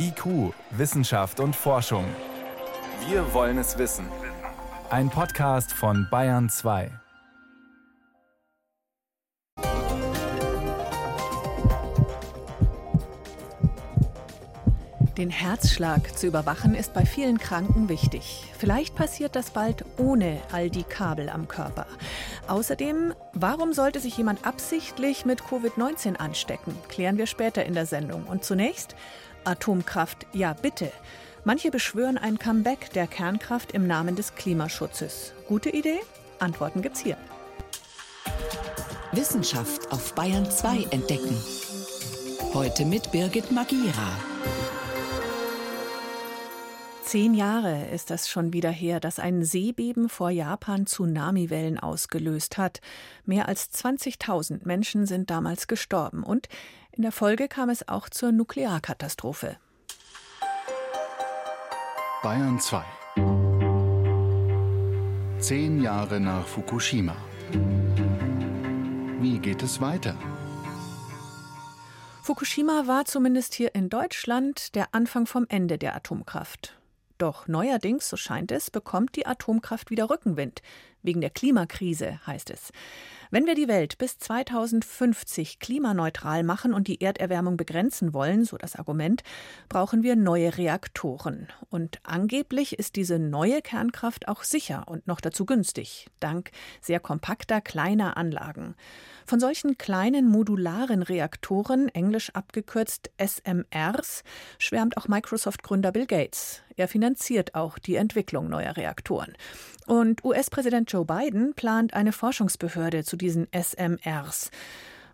IQ, Wissenschaft und Forschung. Wir wollen es wissen. Ein Podcast von Bayern 2. Den Herzschlag zu überwachen ist bei vielen Kranken wichtig. Vielleicht passiert das bald ohne all die Kabel am Körper. Außerdem, warum sollte sich jemand absichtlich mit Covid-19 anstecken? Klären wir später in der Sendung. Und zunächst, Atomkraft, ja bitte. Manche beschwören ein Comeback der Kernkraft im Namen des Klimaschutzes. Gute Idee? Antworten gibt's hier. Wissenschaft auf Bayern 2 entdecken. Heute mit Birgit Magira. Zehn Jahre ist das schon wieder her, dass ein Seebeben vor Japan Tsunamiwellen ausgelöst hat. Mehr als 20.000 Menschen sind damals gestorben und in der Folge kam es auch zur Nuklearkatastrophe. Bayern 2 Zehn Jahre nach Fukushima. Wie geht es weiter? Fukushima war zumindest hier in Deutschland der Anfang vom Ende der Atomkraft. Doch neuerdings, so scheint es, bekommt die Atomkraft wieder Rückenwind. Wegen der Klimakrise, heißt es. Wenn wir die Welt bis 2050 klimaneutral machen und die Erderwärmung begrenzen wollen, so das Argument, brauchen wir neue Reaktoren. Und angeblich ist diese neue Kernkraft auch sicher und noch dazu günstig, dank sehr kompakter kleiner Anlagen. Von solchen kleinen modularen Reaktoren, englisch abgekürzt SMRs, schwärmt auch Microsoft-Gründer Bill Gates. Er finanziert auch die Entwicklung neuer Reaktoren. Und US-Präsident Joe Biden plant eine Forschungsbehörde zu diesen SMRs.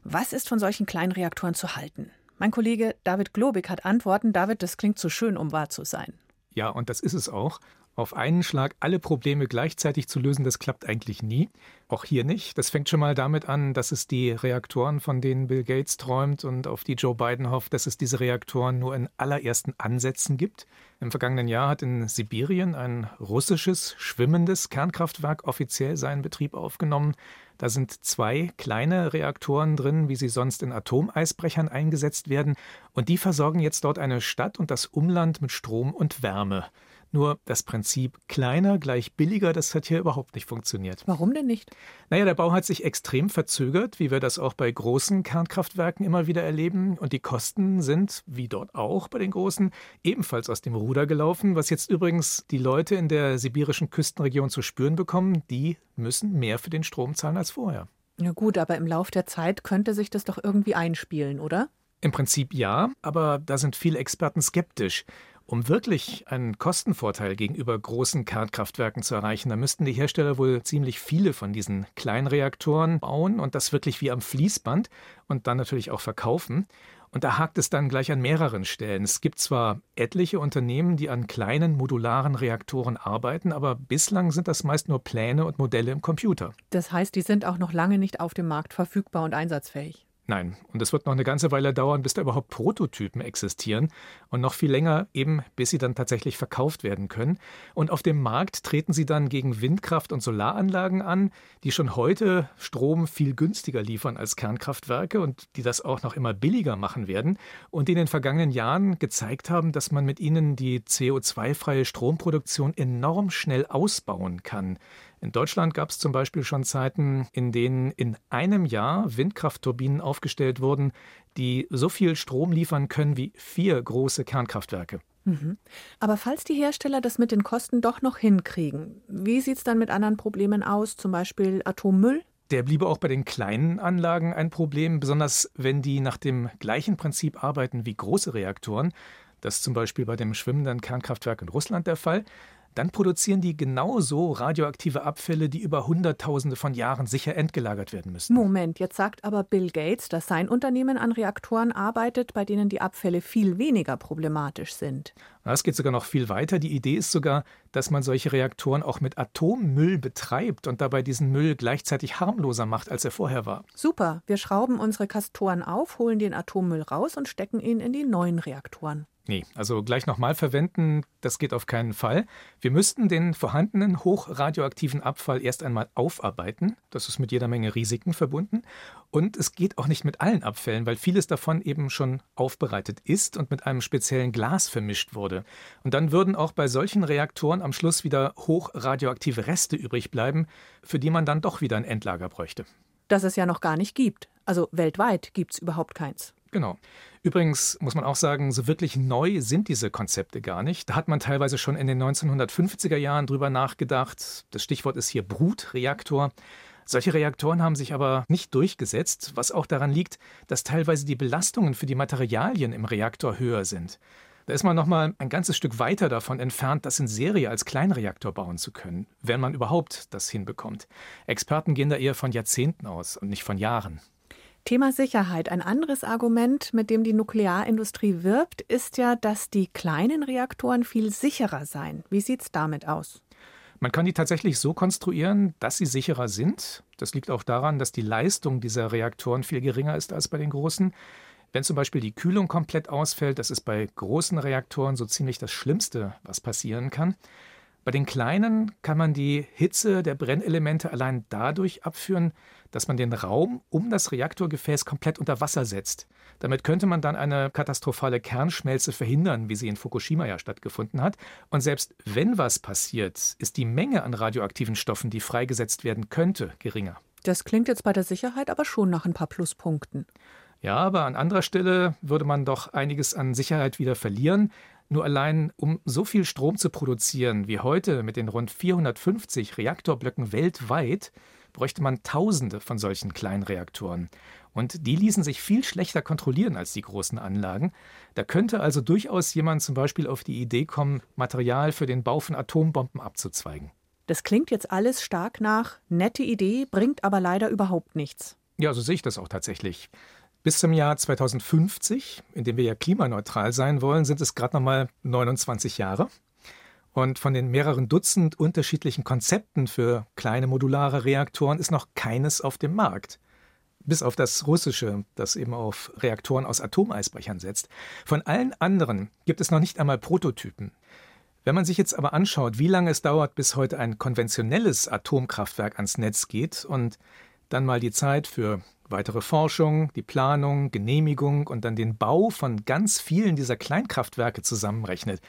Was ist von solchen kleinen Reaktoren zu halten? Mein Kollege David Globig hat Antworten. David, das klingt zu schön, um wahr zu sein. Ja, und das ist es auch. Auf einen Schlag alle Probleme gleichzeitig zu lösen, das klappt eigentlich nie. Auch hier nicht. Das fängt schon mal damit an, dass es die Reaktoren, von denen Bill Gates träumt und auf die Joe Biden hofft, dass es diese Reaktoren nur in allerersten Ansätzen gibt. Im vergangenen Jahr hat in Sibirien ein russisches schwimmendes Kernkraftwerk offiziell seinen Betrieb aufgenommen. Da sind zwei kleine Reaktoren drin, wie sie sonst in Atomeisbrechern eingesetzt werden, und die versorgen jetzt dort eine Stadt und das Umland mit Strom und Wärme. Nur das Prinzip kleiner gleich billiger, das hat hier überhaupt nicht funktioniert. Warum denn nicht? Naja, der Bau hat sich extrem verzögert, wie wir das auch bei großen Kernkraftwerken immer wieder erleben. Und die Kosten sind, wie dort auch bei den großen, ebenfalls aus dem Ruder gelaufen. Was jetzt übrigens die Leute in der sibirischen Küstenregion zu spüren bekommen, die müssen mehr für den Strom zahlen als vorher. Na gut, aber im Lauf der Zeit könnte sich das doch irgendwie einspielen, oder? Im Prinzip ja, aber da sind viele Experten skeptisch. Um wirklich einen Kostenvorteil gegenüber großen Kernkraftwerken zu erreichen, da müssten die Hersteller wohl ziemlich viele von diesen Kleinreaktoren bauen und das wirklich wie am Fließband und dann natürlich auch verkaufen. Und da hakt es dann gleich an mehreren Stellen. Es gibt zwar etliche Unternehmen, die an kleinen modularen Reaktoren arbeiten, aber bislang sind das meist nur Pläne und Modelle im Computer. Das heißt, die sind auch noch lange nicht auf dem Markt verfügbar und einsatzfähig. Nein, und es wird noch eine ganze Weile dauern, bis da überhaupt Prototypen existieren und noch viel länger eben, bis sie dann tatsächlich verkauft werden können. Und auf dem Markt treten sie dann gegen Windkraft- und Solaranlagen an, die schon heute Strom viel günstiger liefern als Kernkraftwerke und die das auch noch immer billiger machen werden und die in den vergangenen Jahren gezeigt haben, dass man mit ihnen die CO2-freie Stromproduktion enorm schnell ausbauen kann. In Deutschland gab es zum Beispiel schon Zeiten, in denen in einem Jahr Windkraftturbinen aufgestellt wurden, die so viel Strom liefern können wie vier große Kernkraftwerke. Mhm. Aber falls die Hersteller das mit den Kosten doch noch hinkriegen, wie sieht es dann mit anderen Problemen aus, zum Beispiel Atommüll? Der bliebe auch bei den kleinen Anlagen ein Problem, besonders wenn die nach dem gleichen Prinzip arbeiten wie große Reaktoren. Das ist zum Beispiel bei dem schwimmenden Kernkraftwerk in Russland der Fall dann produzieren die genauso radioaktive Abfälle, die über Hunderttausende von Jahren sicher entgelagert werden müssen. Moment, jetzt sagt aber Bill Gates, dass sein Unternehmen an Reaktoren arbeitet, bei denen die Abfälle viel weniger problematisch sind. Es geht sogar noch viel weiter. Die Idee ist sogar, dass man solche Reaktoren auch mit Atommüll betreibt und dabei diesen Müll gleichzeitig harmloser macht, als er vorher war. Super, wir schrauben unsere Kastoren auf, holen den Atommüll raus und stecken ihn in die neuen Reaktoren. Nee, also gleich nochmal verwenden, das geht auf keinen Fall. Wir müssten den vorhandenen hochradioaktiven Abfall erst einmal aufarbeiten. Das ist mit jeder Menge Risiken verbunden. Und es geht auch nicht mit allen Abfällen, weil vieles davon eben schon aufbereitet ist und mit einem speziellen Glas vermischt wurde. Und dann würden auch bei solchen Reaktoren am Schluss wieder hochradioaktive Reste übrig bleiben, für die man dann doch wieder ein Endlager bräuchte. Das es ja noch gar nicht gibt. Also weltweit gibt es überhaupt keins. Genau. Übrigens muss man auch sagen, so wirklich neu sind diese Konzepte gar nicht. Da hat man teilweise schon in den 1950er Jahren drüber nachgedacht. Das Stichwort ist hier Brutreaktor. Solche Reaktoren haben sich aber nicht durchgesetzt, was auch daran liegt, dass teilweise die Belastungen für die Materialien im Reaktor höher sind. Da ist man noch mal ein ganzes Stück weiter davon entfernt, das in Serie als Kleinreaktor bauen zu können, wenn man überhaupt das hinbekommt. Experten gehen da eher von Jahrzehnten aus und nicht von Jahren. Thema Sicherheit. Ein anderes Argument, mit dem die Nuklearindustrie wirbt, ist ja, dass die kleinen Reaktoren viel sicherer seien. Wie sieht es damit aus? Man kann die tatsächlich so konstruieren, dass sie sicherer sind. Das liegt auch daran, dass die Leistung dieser Reaktoren viel geringer ist als bei den großen. Wenn zum Beispiel die Kühlung komplett ausfällt, das ist bei großen Reaktoren so ziemlich das Schlimmste, was passieren kann. Bei den kleinen kann man die Hitze der Brennelemente allein dadurch abführen, dass man den Raum um das Reaktorgefäß komplett unter Wasser setzt. Damit könnte man dann eine katastrophale Kernschmelze verhindern, wie sie in Fukushima ja stattgefunden hat. Und selbst wenn was passiert, ist die Menge an radioaktiven Stoffen, die freigesetzt werden könnte, geringer. Das klingt jetzt bei der Sicherheit aber schon nach ein paar Pluspunkten. Ja, aber an anderer Stelle würde man doch einiges an Sicherheit wieder verlieren. Nur allein, um so viel Strom zu produzieren wie heute mit den rund 450 Reaktorblöcken weltweit, bräuchte man Tausende von solchen Kleinreaktoren. Und die ließen sich viel schlechter kontrollieren als die großen Anlagen. Da könnte also durchaus jemand zum Beispiel auf die Idee kommen, Material für den Bau von Atombomben abzuzweigen. Das klingt jetzt alles stark nach nette Idee, bringt aber leider überhaupt nichts. Ja, so sehe ich das auch tatsächlich. Bis zum Jahr 2050, in dem wir ja klimaneutral sein wollen, sind es gerade noch mal 29 Jahre. Und von den mehreren Dutzend unterschiedlichen Konzepten für kleine modulare Reaktoren ist noch keines auf dem Markt. Bis auf das russische, das eben auf Reaktoren aus Atomeisbrechern setzt. Von allen anderen gibt es noch nicht einmal Prototypen. Wenn man sich jetzt aber anschaut, wie lange es dauert, bis heute ein konventionelles Atomkraftwerk ans Netz geht und dann mal die Zeit für weitere Forschung, die Planung, Genehmigung und dann den Bau von ganz vielen dieser Kleinkraftwerke zusammenrechnet,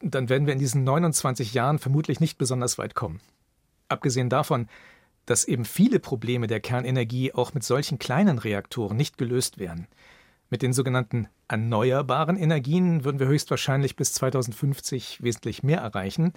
dann werden wir in diesen 29 Jahren vermutlich nicht besonders weit kommen. Abgesehen davon, dass eben viele Probleme der Kernenergie auch mit solchen kleinen Reaktoren nicht gelöst werden. Mit den sogenannten erneuerbaren Energien würden wir höchstwahrscheinlich bis 2050 wesentlich mehr erreichen.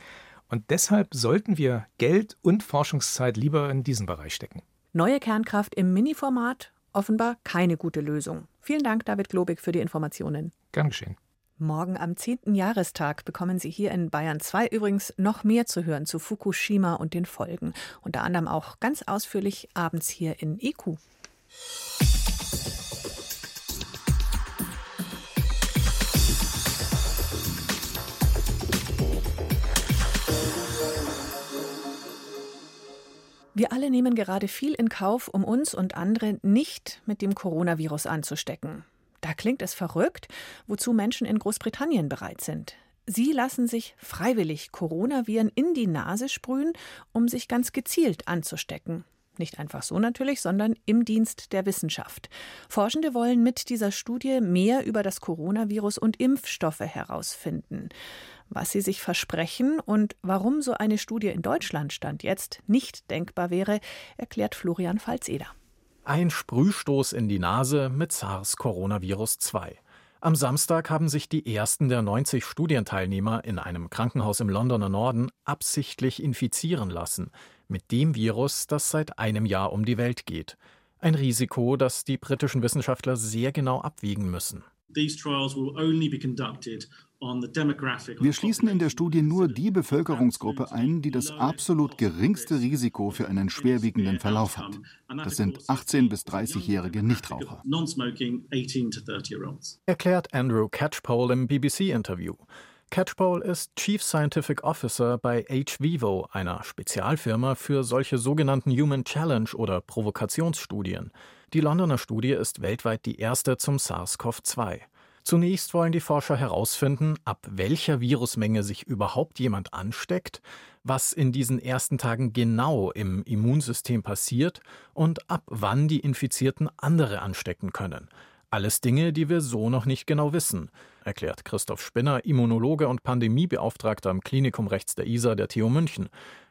Und deshalb sollten wir Geld und Forschungszeit lieber in diesen Bereich stecken. Neue Kernkraft im Mini-Format? Offenbar keine gute Lösung. Vielen Dank, David Globig, für die Informationen. Gern geschehen. Morgen am 10. Jahrestag bekommen Sie hier in Bayern 2 übrigens noch mehr zu hören zu Fukushima und den Folgen. Unter anderem auch ganz ausführlich abends hier in IQ. Wir alle nehmen gerade viel in Kauf, um uns und andere nicht mit dem Coronavirus anzustecken. Da klingt es verrückt, wozu Menschen in Großbritannien bereit sind. Sie lassen sich freiwillig Coronaviren in die Nase sprühen, um sich ganz gezielt anzustecken. Nicht einfach so natürlich, sondern im Dienst der Wissenschaft. Forschende wollen mit dieser Studie mehr über das Coronavirus und Impfstoffe herausfinden. Was sie sich versprechen und warum so eine Studie in Deutschland stand jetzt nicht denkbar wäre, erklärt Florian Falzeder. Ein Sprühstoß in die Nase mit SARS-Coronavirus 2. Am Samstag haben sich die ersten der 90 Studienteilnehmer in einem Krankenhaus im Londoner Norden absichtlich infizieren lassen mit dem Virus, das seit einem Jahr um die Welt geht. Ein Risiko, das die britischen Wissenschaftler sehr genau abwiegen müssen. These trials will only be conducted wir schließen in der Studie nur die Bevölkerungsgruppe ein, die das absolut geringste Risiko für einen schwerwiegenden Verlauf hat. Das sind 18- bis 30-jährige Nichtraucher. Erklärt Andrew Catchpole im BBC-Interview. Catchpole ist Chief Scientific Officer bei HVivo, einer Spezialfirma für solche sogenannten Human Challenge oder Provokationsstudien. Die Londoner Studie ist weltweit die erste zum SARS-CoV-2. Zunächst wollen die Forscher herausfinden, ab welcher Virusmenge sich überhaupt jemand ansteckt, was in diesen ersten Tagen genau im Immunsystem passiert und ab wann die Infizierten andere anstecken können. Alles Dinge, die wir so noch nicht genau wissen, erklärt Christoph Spinner, Immunologe und Pandemiebeauftragter am Klinikum rechts der ISA der TU München.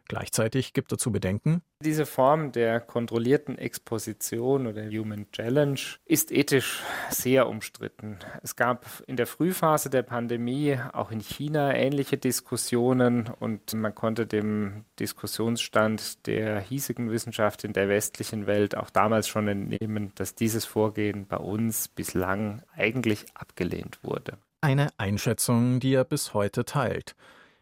Gleichzeitig gibt er zu bedenken, diese Form der kontrollierten Exposition oder Human Challenge ist ethisch sehr umstritten. Es gab in der Frühphase der Pandemie auch in China ähnliche Diskussionen und man konnte dem Diskussionsstand der hiesigen Wissenschaft in der westlichen Welt auch damals schon entnehmen, dass dieses Vorgehen bei uns bislang eigentlich abgelehnt wurde. Eine Einschätzung, die er bis heute teilt.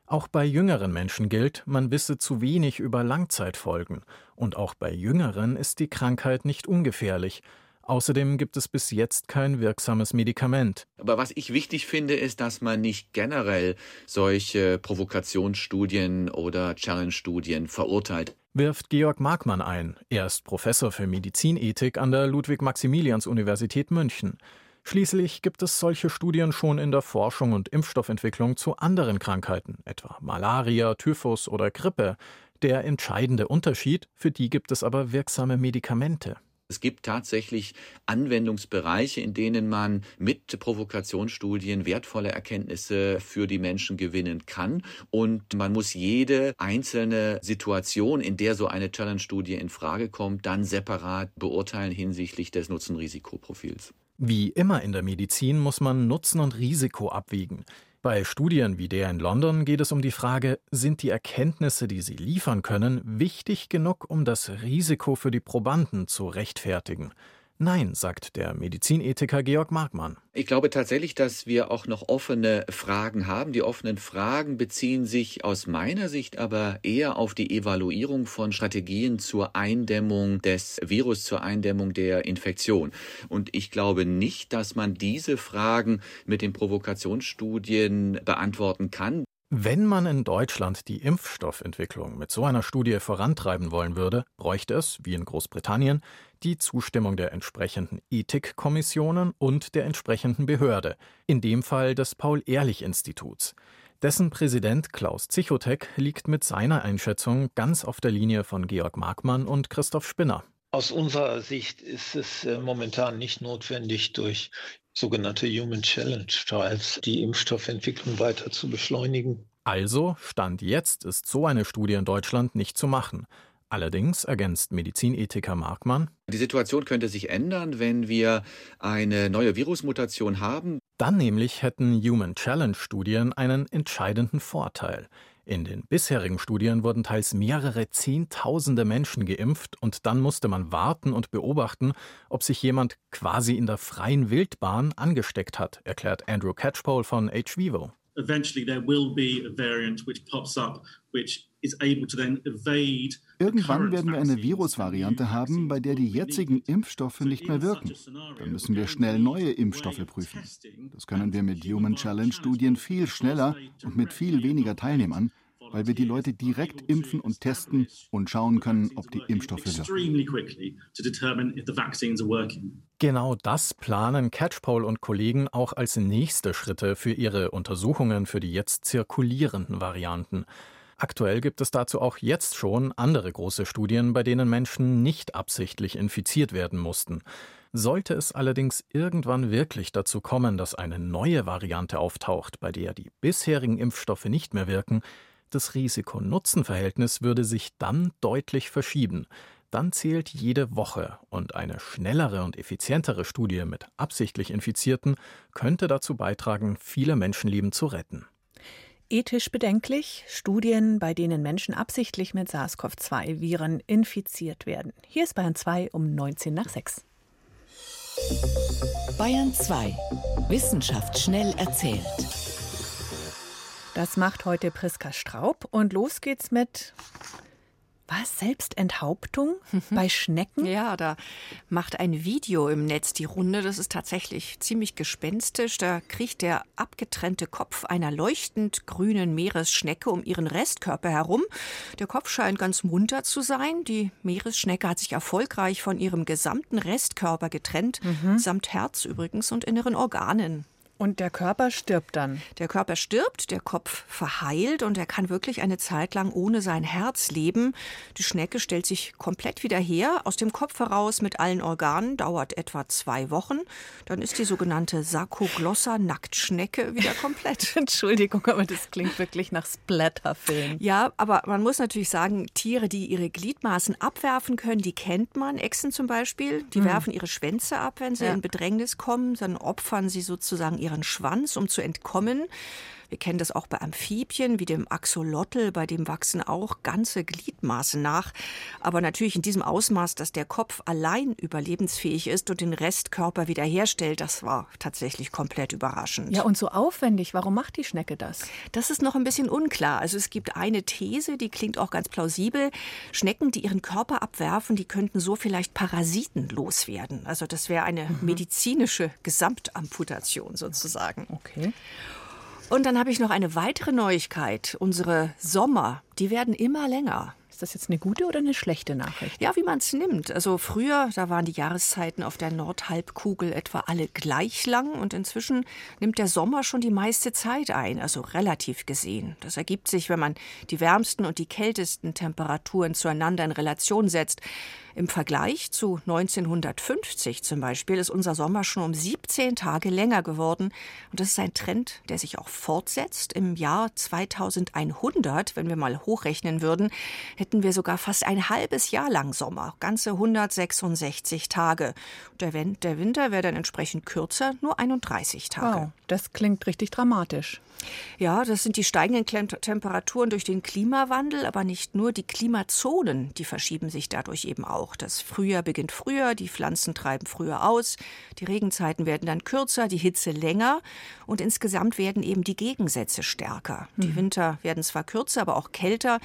Auch bei jüngeren Menschen gilt, man wisse zu wenig über Langzeitfolgen. Und auch bei Jüngeren ist die Krankheit nicht ungefährlich. Außerdem gibt es bis jetzt kein wirksames Medikament. Aber was ich wichtig finde, ist, dass man nicht generell solche Provokationsstudien oder Challenge-Studien verurteilt. Wirft Georg Markmann ein. Er ist Professor für Medizinethik an der Ludwig-Maximilians-Universität München. Schließlich gibt es solche Studien schon in der Forschung und Impfstoffentwicklung zu anderen Krankheiten, etwa Malaria, Typhus oder Grippe. Der entscheidende Unterschied, für die gibt es aber wirksame Medikamente. Es gibt tatsächlich Anwendungsbereiche, in denen man mit Provokationsstudien wertvolle Erkenntnisse für die Menschen gewinnen kann. Und man muss jede einzelne Situation, in der so eine Challenge-Studie in Frage kommt, dann separat beurteilen hinsichtlich des Nutzen-Risikoprofils. Wie immer in der Medizin muss man Nutzen und Risiko abwiegen. Bei Studien wie der in London geht es um die Frage, sind die Erkenntnisse, die sie liefern können, wichtig genug, um das Risiko für die Probanden zu rechtfertigen. Nein, sagt der Medizinethiker Georg Markmann. Ich glaube tatsächlich, dass wir auch noch offene Fragen haben. Die offenen Fragen beziehen sich aus meiner Sicht aber eher auf die Evaluierung von Strategien zur Eindämmung des Virus, zur Eindämmung der Infektion. Und ich glaube nicht, dass man diese Fragen mit den Provokationsstudien beantworten kann. Wenn man in Deutschland die Impfstoffentwicklung mit so einer Studie vorantreiben wollen würde, bräuchte es, wie in Großbritannien, die Zustimmung der entsprechenden Ethikkommissionen und der entsprechenden Behörde, in dem Fall des Paul-Ehrlich-Instituts. Dessen Präsident Klaus Zichotek liegt mit seiner Einschätzung ganz auf der Linie von Georg Markmann und Christoph Spinner. Aus unserer Sicht ist es äh, momentan nicht notwendig, durch sogenannte Human Challenge Trials die Impfstoffentwicklung weiter zu beschleunigen. Also, Stand jetzt ist so eine Studie in Deutschland nicht zu machen. Allerdings ergänzt Medizinethiker Markmann, die Situation könnte sich ändern, wenn wir eine neue Virusmutation haben. Dann nämlich hätten Human Challenge Studien einen entscheidenden Vorteil. In den bisherigen Studien wurden teils mehrere Zehntausende Menschen geimpft und dann musste man warten und beobachten, ob sich jemand quasi in der freien Wildbahn angesteckt hat, erklärt Andrew Catchpole von HVivo. Eventually there will be a variant which pops up which Irgendwann werden wir eine Virusvariante haben, bei der die jetzigen Impfstoffe nicht mehr wirken. Dann müssen wir schnell neue Impfstoffe prüfen. Das können wir mit Human Challenge Studien viel schneller und mit viel weniger Teilnehmern, weil wir die Leute direkt impfen und testen und schauen können, ob die Impfstoffe wirken. Genau das planen Catchpole und Kollegen auch als nächste Schritte für ihre Untersuchungen für die jetzt zirkulierenden Varianten. Aktuell gibt es dazu auch jetzt schon andere große Studien, bei denen Menschen nicht absichtlich infiziert werden mussten. Sollte es allerdings irgendwann wirklich dazu kommen, dass eine neue Variante auftaucht, bei der die bisherigen Impfstoffe nicht mehr wirken, das Risiko-Nutzen-Verhältnis würde sich dann deutlich verschieben. Dann zählt jede Woche und eine schnellere und effizientere Studie mit absichtlich Infizierten könnte dazu beitragen, viele Menschenleben zu retten. Ethisch bedenklich Studien, bei denen Menschen absichtlich mit SARS-CoV-2-Viren infiziert werden. Hier ist Bayern 2 um 19 nach 6. Bayern 2. Wissenschaft schnell erzählt. Das macht heute Priska Straub und los geht's mit was? Selbstenthauptung mhm. bei Schnecken? Ja, da macht ein Video im Netz die Runde. Das ist tatsächlich ziemlich gespenstisch. Da kriecht der abgetrennte Kopf einer leuchtend grünen Meeresschnecke um ihren Restkörper herum. Der Kopf scheint ganz munter zu sein. Die Meeresschnecke hat sich erfolgreich von ihrem gesamten Restkörper getrennt, mhm. samt Herz übrigens und inneren Organen. Und der Körper stirbt dann. Der Körper stirbt, der Kopf verheilt und er kann wirklich eine Zeit lang ohne sein Herz leben. Die Schnecke stellt sich komplett wieder her, aus dem Kopf heraus mit allen Organen, dauert etwa zwei Wochen. Dann ist die sogenannte Sarkoglossa-Nacktschnecke wieder komplett. Entschuldigung, aber das klingt wirklich nach Splatterfilm. Ja, aber man muss natürlich sagen, Tiere, die ihre Gliedmaßen abwerfen können, die kennt man. Echsen zum Beispiel, die mhm. werfen ihre Schwänze ab, wenn sie ja. in Bedrängnis kommen. Dann opfern sie sozusagen ihren Schwanz, um zu entkommen. Wir kennen das auch bei Amphibien wie dem Axolotl, bei dem wachsen auch ganze Gliedmaße nach. Aber natürlich in diesem Ausmaß, dass der Kopf allein überlebensfähig ist und den Restkörper wiederherstellt, das war tatsächlich komplett überraschend. Ja, und so aufwendig. Warum macht die Schnecke das? Das ist noch ein bisschen unklar. Also es gibt eine These, die klingt auch ganz plausibel. Schnecken, die ihren Körper abwerfen, die könnten so vielleicht Parasiten loswerden. Also das wäre eine mhm. medizinische Gesamtamputation sozusagen. Okay. Und dann habe ich noch eine weitere Neuigkeit. Unsere Sommer, die werden immer länger. Ist das jetzt eine gute oder eine schlechte Nachricht? Ja, wie man es nimmt. Also früher, da waren die Jahreszeiten auf der Nordhalbkugel etwa alle gleich lang und inzwischen nimmt der Sommer schon die meiste Zeit ein, also relativ gesehen. Das ergibt sich, wenn man die wärmsten und die kältesten Temperaturen zueinander in Relation setzt. Im Vergleich zu 1950 zum Beispiel ist unser Sommer schon um 17 Tage länger geworden. Und das ist ein Trend, der sich auch fortsetzt. Im Jahr 2100, wenn wir mal hochrechnen würden, hätten wir sogar fast ein halbes Jahr lang Sommer. Ganze 166 Tage. Der, Winter wäre dann entsprechend kürzer, nur 31 Tage. Wow, das klingt richtig dramatisch. Ja, das sind die steigenden Temperaturen durch den Klimawandel, aber nicht nur die Klimazonen, die verschieben sich dadurch eben auch. Das Frühjahr beginnt früher, die Pflanzen treiben früher aus, die Regenzeiten werden dann kürzer, die Hitze länger und insgesamt werden eben die Gegensätze stärker. Die mhm. Winter werden zwar kürzer, aber auch kälter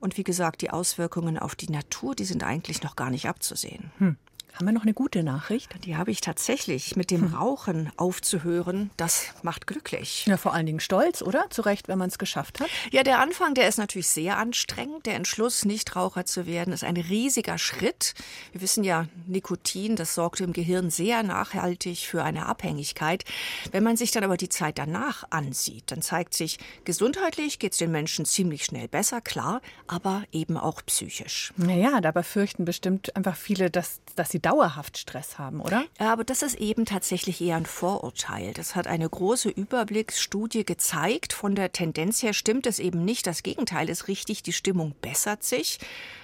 und wie gesagt, die Auswirkungen auf die Natur, die sind eigentlich noch gar nicht abzusehen. Hm. Haben wir noch eine gute Nachricht? Die habe ich tatsächlich. Mit dem hm. Rauchen aufzuhören, das macht glücklich. Ja, vor allen Dingen stolz, oder? Zu Recht, wenn man es geschafft hat. Ja, der Anfang, der ist natürlich sehr anstrengend. Der Entschluss, Nichtraucher zu werden, ist ein riesiger Schritt. Wir wissen ja, Nikotin, das sorgt im Gehirn sehr nachhaltig für eine Abhängigkeit. Wenn man sich dann aber die Zeit danach ansieht, dann zeigt sich, gesundheitlich geht es den Menschen ziemlich schnell besser, klar, aber eben auch psychisch. Naja, da befürchten bestimmt einfach viele, dass, dass sie dauerhaft Stress haben, oder? Ja, aber das ist eben tatsächlich eher ein Vorurteil. Das hat eine große Überblicksstudie gezeigt. Von der Tendenz her stimmt es eben nicht. Das Gegenteil ist richtig. Die Stimmung bessert sich.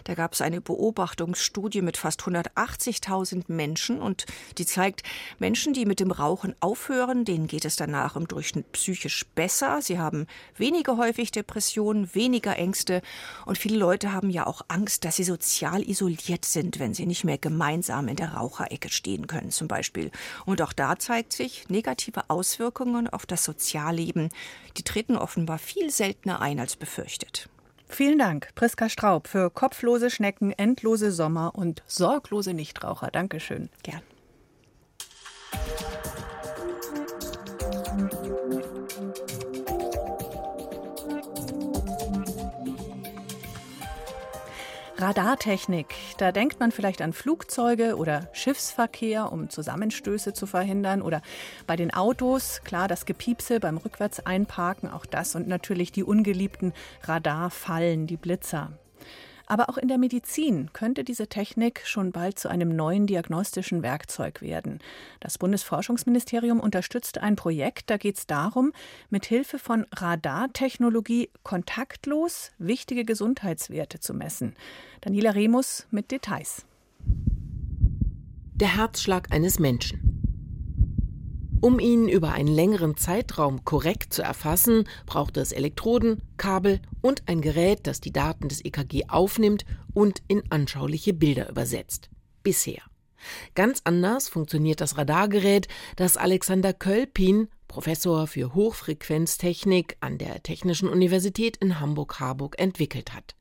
Da gab es eine Beobachtungsstudie mit fast 180.000 Menschen und die zeigt, Menschen, die mit dem Rauchen aufhören, denen geht es danach im Durchschnitt psychisch besser. Sie haben weniger häufig Depressionen, weniger Ängste und viele Leute haben ja auch Angst, dass sie sozial isoliert sind, wenn sie nicht mehr gemeinsam in der Raucherecke stehen können zum Beispiel. Und auch da zeigt sich negative Auswirkungen auf das Sozialleben. Die treten offenbar viel seltener ein als befürchtet. Vielen Dank, Priska Straub, für kopflose Schnecken, endlose Sommer und sorglose Nichtraucher. Dankeschön. Gern. Radartechnik. Da denkt man vielleicht an Flugzeuge oder Schiffsverkehr, um Zusammenstöße zu verhindern. Oder bei den Autos, klar, das Gepiepse beim Rückwärtseinparken, auch das. Und natürlich die ungeliebten Radarfallen, die Blitzer. Aber auch in der Medizin könnte diese Technik schon bald zu einem neuen diagnostischen Werkzeug werden. Das Bundesforschungsministerium unterstützt ein Projekt, da geht es darum, mit Hilfe von Radartechnologie kontaktlos wichtige Gesundheitswerte zu messen. Daniela Remus mit Details. Der Herzschlag eines Menschen. Um ihn über einen längeren Zeitraum korrekt zu erfassen, braucht es Elektroden, Kabel und ein Gerät, das die Daten des EKG aufnimmt und in anschauliche Bilder übersetzt. Bisher. Ganz anders funktioniert das Radargerät, das Alexander Kölpin, Professor für Hochfrequenztechnik an der Technischen Universität in Hamburg-Harburg, entwickelt hat.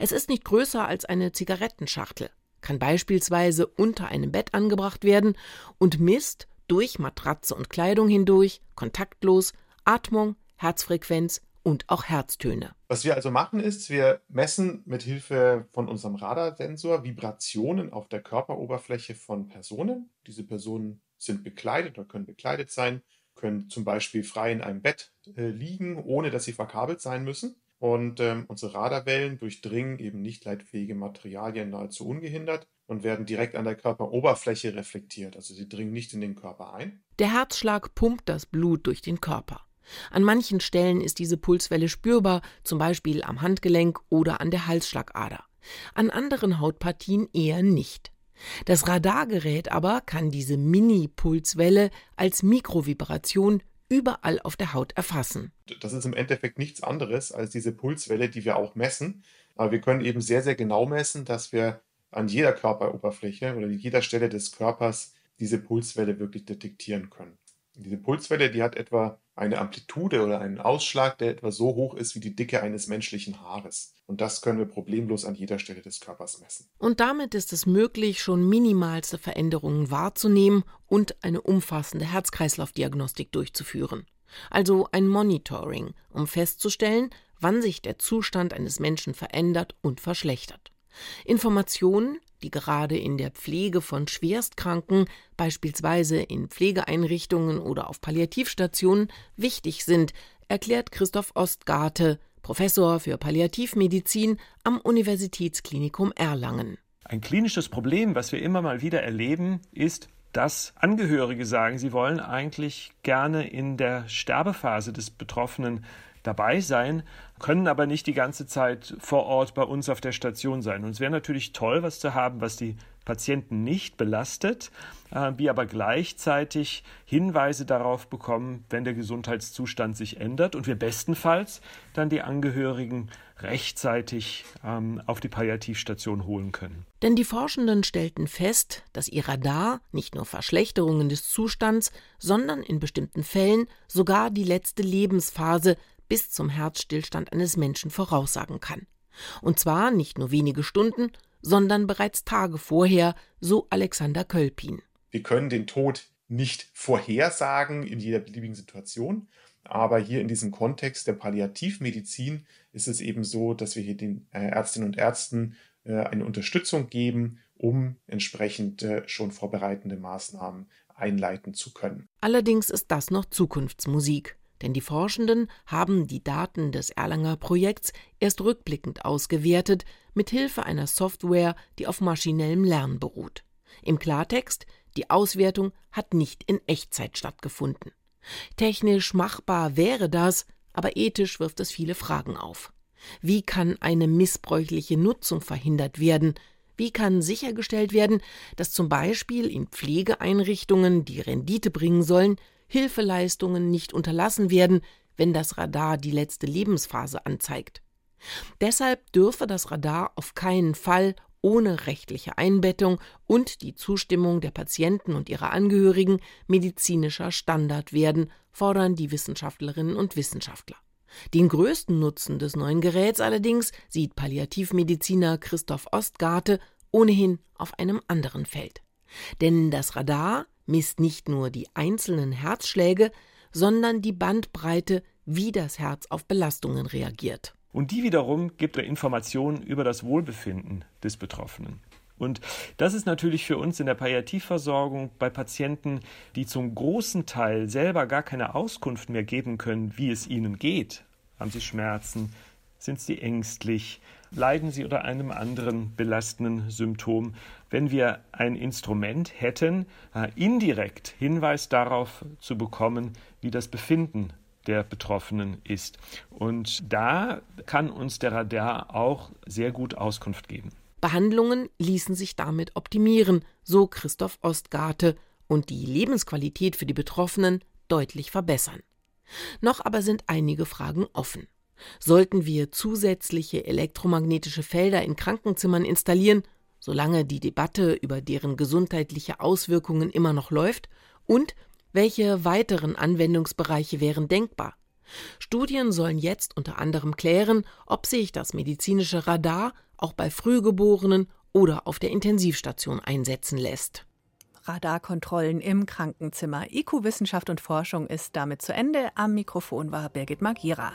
Es ist nicht größer als eine Zigarettenschachtel, kann beispielsweise unter einem Bett angebracht werden und misst, durch Matratze und Kleidung hindurch, kontaktlos, Atmung, Herzfrequenz und auch Herztöne. Was wir also machen ist, wir messen mit Hilfe von unserem Radarsensor Vibrationen auf der Körperoberfläche von Personen. Diese Personen sind bekleidet oder können bekleidet sein können zum Beispiel frei in einem Bett äh, liegen, ohne dass sie verkabelt sein müssen. Und ähm, unsere Radarwellen durchdringen eben nicht leitfähige Materialien nahezu ungehindert und werden direkt an der Körperoberfläche reflektiert. Also sie dringen nicht in den Körper ein. Der Herzschlag pumpt das Blut durch den Körper. An manchen Stellen ist diese Pulswelle spürbar, zum Beispiel am Handgelenk oder an der Halsschlagader. An anderen Hautpartien eher nicht. Das Radargerät aber kann diese Mini-Pulswelle als Mikrovibration überall auf der Haut erfassen. Das ist im Endeffekt nichts anderes als diese Pulswelle, die wir auch messen. Aber wir können eben sehr, sehr genau messen, dass wir an jeder Körperoberfläche oder jeder Stelle des Körpers diese Pulswelle wirklich detektieren können. Diese Pulswelle, die hat etwa eine Amplitude oder einen Ausschlag, der etwa so hoch ist wie die Dicke eines menschlichen Haares. Und das können wir problemlos an jeder Stelle des Körpers messen. Und damit ist es möglich, schon minimalste Veränderungen wahrzunehmen und eine umfassende Herz-Kreislauf-Diagnostik durchzuführen. Also ein Monitoring, um festzustellen, wann sich der Zustand eines Menschen verändert und verschlechtert. Informationen, die gerade in der Pflege von Schwerstkranken, beispielsweise in Pflegeeinrichtungen oder auf Palliativstationen, wichtig sind, erklärt Christoph Ostgarte, Professor für Palliativmedizin am Universitätsklinikum Erlangen. Ein klinisches Problem, was wir immer mal wieder erleben, ist, dass Angehörige sagen, sie wollen eigentlich gerne in der Sterbephase des Betroffenen dabei sein, können aber nicht die ganze Zeit vor Ort bei uns auf der Station sein. Und es wäre natürlich toll, was zu haben, was die Patienten nicht belastet, äh, die aber gleichzeitig Hinweise darauf bekommen, wenn der Gesundheitszustand sich ändert und wir bestenfalls dann die Angehörigen rechtzeitig ähm, auf die Palliativstation holen können. Denn die Forschenden stellten fest, dass ihr Radar nicht nur Verschlechterungen des Zustands, sondern in bestimmten Fällen sogar die letzte Lebensphase bis zum Herzstillstand eines Menschen voraussagen kann. Und zwar nicht nur wenige Stunden, sondern bereits Tage vorher, so Alexander Kölpin. Wir können den Tod nicht vorhersagen in jeder beliebigen Situation, aber hier in diesem Kontext der Palliativmedizin ist es eben so, dass wir hier den äh, Ärztinnen und Ärzten äh, eine Unterstützung geben, um entsprechend äh, schon vorbereitende Maßnahmen einleiten zu können. Allerdings ist das noch Zukunftsmusik denn die Forschenden haben die Daten des Erlanger Projekts erst rückblickend ausgewertet, mit Hilfe einer Software, die auf maschinellem Lernen beruht. Im Klartext, die Auswertung hat nicht in Echtzeit stattgefunden. Technisch machbar wäre das, aber ethisch wirft es viele Fragen auf. Wie kann eine missbräuchliche Nutzung verhindert werden? Wie kann sichergestellt werden, dass zum Beispiel in Pflegeeinrichtungen, die Rendite bringen sollen, Hilfeleistungen nicht unterlassen werden, wenn das Radar die letzte Lebensphase anzeigt. Deshalb dürfe das Radar auf keinen Fall ohne rechtliche Einbettung und die Zustimmung der Patienten und ihrer Angehörigen medizinischer Standard werden, fordern die Wissenschaftlerinnen und Wissenschaftler. Den größten Nutzen des neuen Geräts allerdings sieht Palliativmediziner Christoph Ostgarte ohnehin auf einem anderen Feld. Denn das Radar misst nicht nur die einzelnen Herzschläge, sondern die Bandbreite, wie das Herz auf Belastungen reagiert. Und die wiederum gibt Informationen über das Wohlbefinden des Betroffenen. Und das ist natürlich für uns in der Palliativversorgung bei Patienten, die zum großen Teil selber gar keine Auskunft mehr geben können, wie es ihnen geht. Haben sie Schmerzen? Sind sie ängstlich? Leiden sie unter einem anderen belastenden Symptom. Wenn wir ein Instrument hätten, äh, indirekt Hinweis darauf zu bekommen, wie das Befinden der Betroffenen ist. Und da kann uns der Radar auch sehr gut Auskunft geben. Behandlungen ließen sich damit optimieren, so Christoph Ostgarte, und die Lebensqualität für die Betroffenen deutlich verbessern. Noch aber sind einige Fragen offen. Sollten wir zusätzliche elektromagnetische Felder in Krankenzimmern installieren, solange die Debatte über deren gesundheitliche Auswirkungen immer noch läuft? Und welche weiteren Anwendungsbereiche wären denkbar? Studien sollen jetzt unter anderem klären, ob sich das medizinische Radar auch bei Frühgeborenen oder auf der Intensivstation einsetzen lässt. Radarkontrollen im Krankenzimmer. IQ Wissenschaft und Forschung ist damit zu Ende. Am Mikrofon war Birgit Magira.